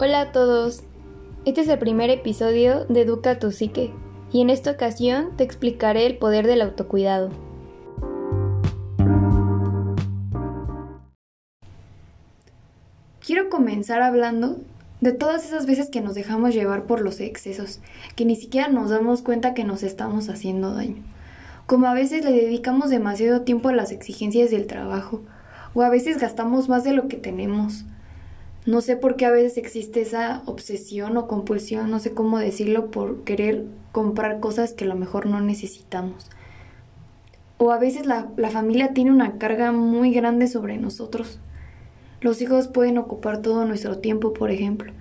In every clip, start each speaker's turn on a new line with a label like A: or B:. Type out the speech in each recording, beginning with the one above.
A: Hola a todos. Este es el primer episodio de Educa tu Psique y en esta ocasión te explicaré el poder del autocuidado. Quiero comenzar hablando de todas esas veces que nos dejamos llevar por los excesos, que ni siquiera nos damos cuenta que nos estamos haciendo daño. Como a veces le dedicamos demasiado tiempo a las exigencias del trabajo, o a veces gastamos más de lo que tenemos. No sé por qué a veces existe esa obsesión o compulsión, no sé cómo decirlo, por querer comprar cosas que a lo mejor no necesitamos. O a veces la, la familia tiene una carga muy grande sobre nosotros. Los hijos pueden ocupar todo nuestro tiempo, por ejemplo.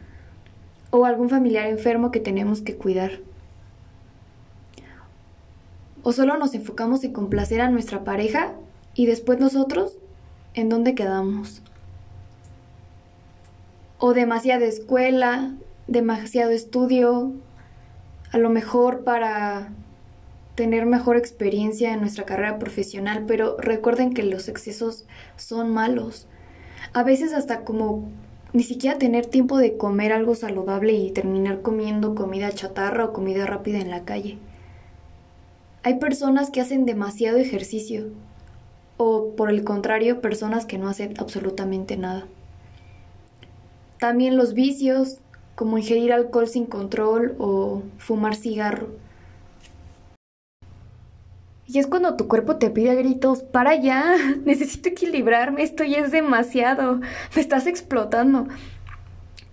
A: O algún familiar enfermo que tenemos que cuidar. O solo nos enfocamos en complacer a nuestra pareja y después nosotros, ¿en dónde quedamos? O demasiada escuela, demasiado estudio, a lo mejor para tener mejor experiencia en nuestra carrera profesional, pero recuerden que los excesos son malos a veces hasta como ni siquiera tener tiempo de comer algo saludable y terminar comiendo comida chatarra o comida rápida en la calle. Hay personas que hacen demasiado ejercicio o por el contrario personas que no hacen absolutamente nada. También los vicios como ingerir alcohol sin control o fumar cigarro y es cuando tu cuerpo te pide a gritos, para ya, necesito equilibrarme, esto ya es demasiado, me estás explotando.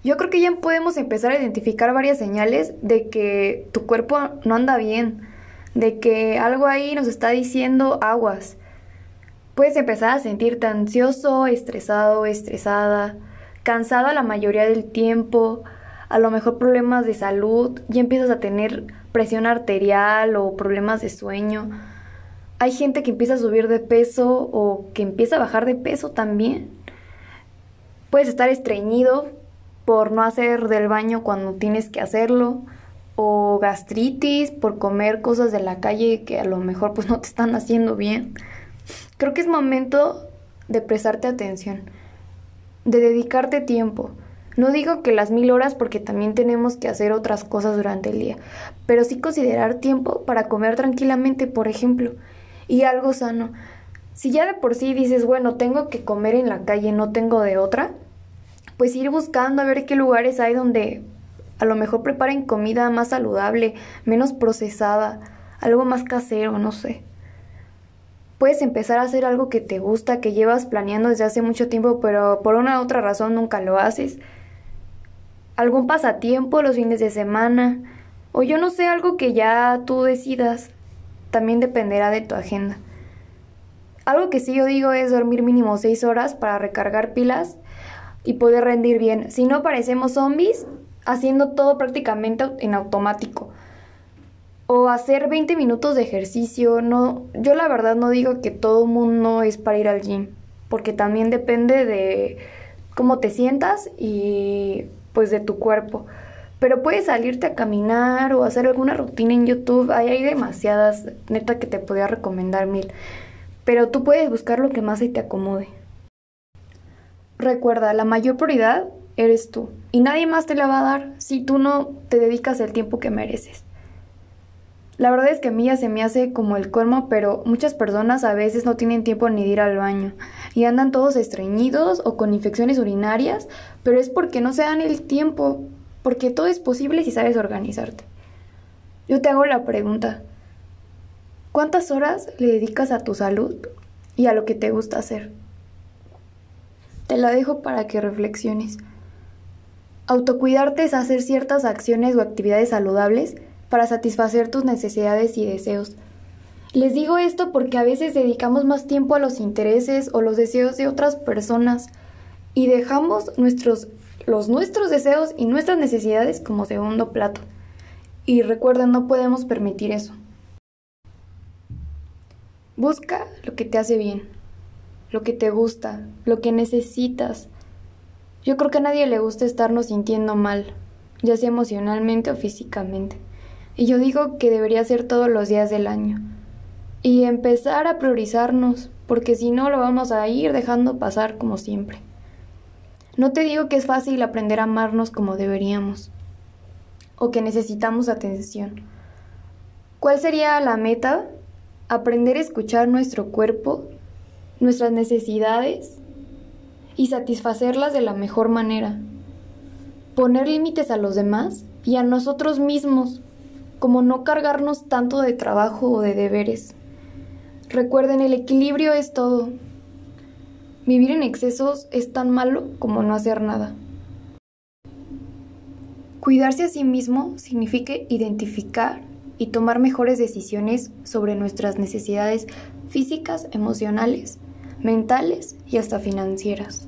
A: Yo creo que ya podemos empezar a identificar varias señales de que tu cuerpo no anda bien, de que algo ahí nos está diciendo aguas. Puedes empezar a sentirte ansioso, estresado, estresada, cansada la mayoría del tiempo, a lo mejor problemas de salud, ya empiezas a tener presión arterial o problemas de sueño hay gente que empieza a subir de peso o que empieza a bajar de peso también. Puedes estar estreñido por no hacer del baño cuando tienes que hacerlo o gastritis por comer cosas de la calle que a lo mejor pues no te están haciendo bien. Creo que es momento de prestarte atención, de dedicarte tiempo. No digo que las mil horas porque también tenemos que hacer otras cosas durante el día, pero sí considerar tiempo para comer tranquilamente, por ejemplo y algo sano. Si ya de por sí dices, bueno, tengo que comer en la calle, no tengo de otra, pues ir buscando a ver qué lugares hay donde a lo mejor preparen comida más saludable, menos procesada, algo más casero, no sé. Puedes empezar a hacer algo que te gusta, que llevas planeando desde hace mucho tiempo, pero por una u otra razón nunca lo haces. Algún pasatiempo los fines de semana, o yo no sé, algo que ya tú decidas también dependerá de tu agenda. Algo que sí yo digo es dormir mínimo 6 horas para recargar pilas y poder rendir bien. Si no parecemos zombies haciendo todo prácticamente en automático. O hacer 20 minutos de ejercicio. No, yo la verdad no digo que todo mundo es para ir al gym, porque también depende de cómo te sientas y pues de tu cuerpo. Pero puedes salirte a caminar o hacer alguna rutina en YouTube. Ahí hay demasiadas, neta, que te podría recomendar mil. Pero tú puedes buscar lo que más se te acomode. Recuerda, la mayor prioridad eres tú. Y nadie más te la va a dar si tú no te dedicas el tiempo que mereces. La verdad es que a mí ya se me hace como el colmo, pero muchas personas a veces no tienen tiempo ni de ir al baño y andan todos estreñidos o con infecciones urinarias, pero es porque no se dan el tiempo porque todo es posible si sabes organizarte. Yo te hago la pregunta, ¿cuántas horas le dedicas a tu salud y a lo que te gusta hacer? Te la dejo para que reflexiones. Autocuidarte es hacer ciertas acciones o actividades saludables para satisfacer tus necesidades y deseos. Les digo esto porque a veces dedicamos más tiempo a los intereses o los deseos de otras personas y dejamos nuestros los nuestros deseos y nuestras necesidades como segundo plato. Y recuerden, no podemos permitir eso. Busca lo que te hace bien, lo que te gusta, lo que necesitas. Yo creo que a nadie le gusta estarnos sintiendo mal, ya sea emocionalmente o físicamente. Y yo digo que debería ser todos los días del año. Y empezar a priorizarnos, porque si no lo vamos a ir dejando pasar como siempre. No te digo que es fácil aprender a amarnos como deberíamos o que necesitamos atención. ¿Cuál sería la meta? Aprender a escuchar nuestro cuerpo, nuestras necesidades y satisfacerlas de la mejor manera. Poner límites a los demás y a nosotros mismos, como no cargarnos tanto de trabajo o de deberes. Recuerden, el equilibrio es todo. Vivir en excesos es tan malo como no hacer nada. Cuidarse a sí mismo significa identificar y tomar mejores decisiones sobre nuestras necesidades físicas, emocionales, mentales y hasta financieras.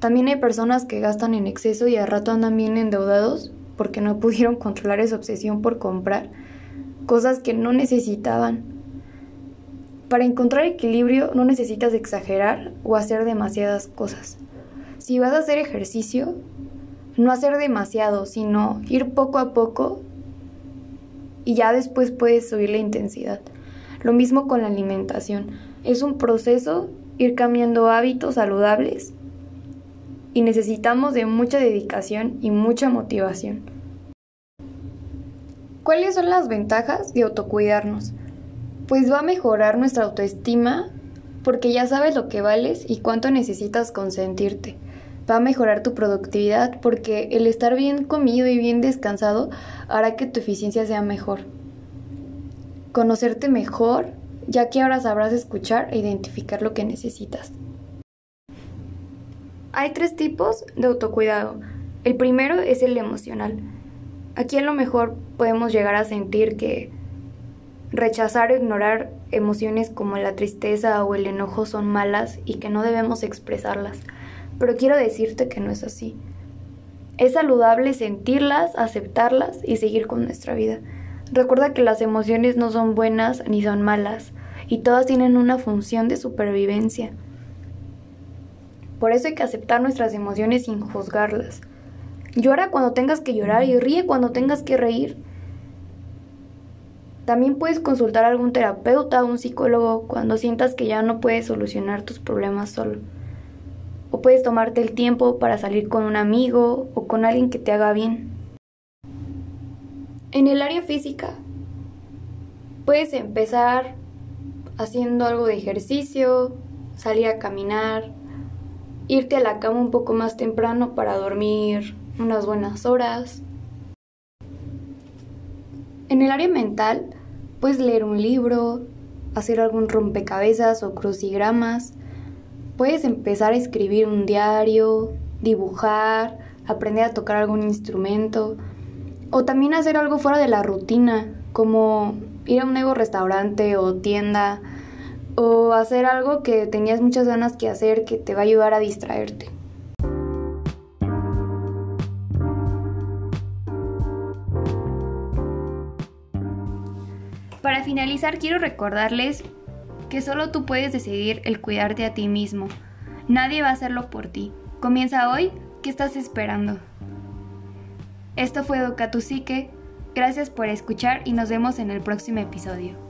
A: También hay personas que gastan en exceso y a rato andan bien endeudados porque no pudieron controlar esa obsesión por comprar cosas que no necesitaban. Para encontrar equilibrio no necesitas exagerar o hacer demasiadas cosas. Si vas a hacer ejercicio, no hacer demasiado, sino ir poco a poco y ya después puedes subir la intensidad. Lo mismo con la alimentación. Es un proceso ir cambiando hábitos saludables y necesitamos de mucha dedicación y mucha motivación. ¿Cuáles son las ventajas de autocuidarnos? Pues va a mejorar nuestra autoestima porque ya sabes lo que vales y cuánto necesitas consentirte va a mejorar tu productividad porque el estar bien comido y bien descansado hará que tu eficiencia sea mejor. Conocerte mejor, ya que ahora sabrás escuchar e identificar lo que necesitas. Hay tres tipos de autocuidado. El primero es el emocional. Aquí a lo mejor podemos llegar a sentir que rechazar o ignorar emociones como la tristeza o el enojo son malas y que no debemos expresarlas pero quiero decirte que no es así. Es saludable sentirlas, aceptarlas y seguir con nuestra vida. Recuerda que las emociones no son buenas ni son malas, y todas tienen una función de supervivencia. Por eso hay que aceptar nuestras emociones sin juzgarlas. Llora cuando tengas que llorar y ríe cuando tengas que reír. También puedes consultar a algún terapeuta o un psicólogo cuando sientas que ya no puedes solucionar tus problemas solo o puedes tomarte el tiempo para salir con un amigo o con alguien que te haga bien. En el área física, puedes empezar haciendo algo de ejercicio, salir a caminar, irte a la cama un poco más temprano para dormir unas buenas horas. En el área mental, puedes leer un libro, hacer algún rompecabezas o crucigramas, Puedes empezar a escribir un diario, dibujar, aprender a tocar algún instrumento o también hacer algo fuera de la rutina, como ir a un nuevo restaurante o tienda o hacer algo que tenías muchas ganas que hacer que te va a ayudar a distraerte. Finalizar, quiero recordarles que solo tú puedes decidir el cuidarte a ti mismo. Nadie va a hacerlo por ti. Comienza hoy, ¿qué estás esperando? Esto fue Educa. Gracias por escuchar y nos vemos en el próximo episodio.